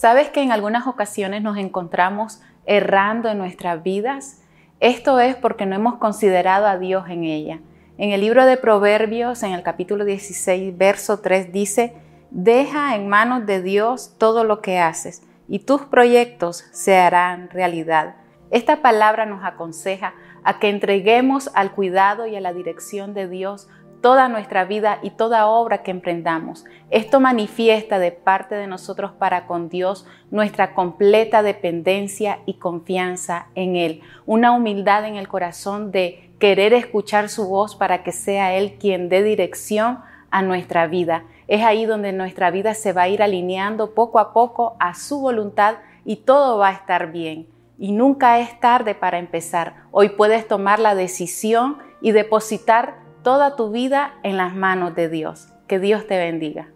¿Sabes que en algunas ocasiones nos encontramos errando en nuestras vidas? Esto es porque no hemos considerado a Dios en ella. En el libro de Proverbios, en el capítulo 16, verso 3, dice, Deja en manos de Dios todo lo que haces y tus proyectos se harán realidad. Esta palabra nos aconseja a que entreguemos al cuidado y a la dirección de Dios toda nuestra vida y toda obra que emprendamos. Esto manifiesta de parte de nosotros para con Dios nuestra completa dependencia y confianza en Él, una humildad en el corazón de querer escuchar su voz para que sea Él quien dé dirección a nuestra vida. Es ahí donde nuestra vida se va a ir alineando poco a poco a su voluntad y todo va a estar bien. Y nunca es tarde para empezar. Hoy puedes tomar la decisión y depositar toda tu vida en las manos de Dios. Que Dios te bendiga.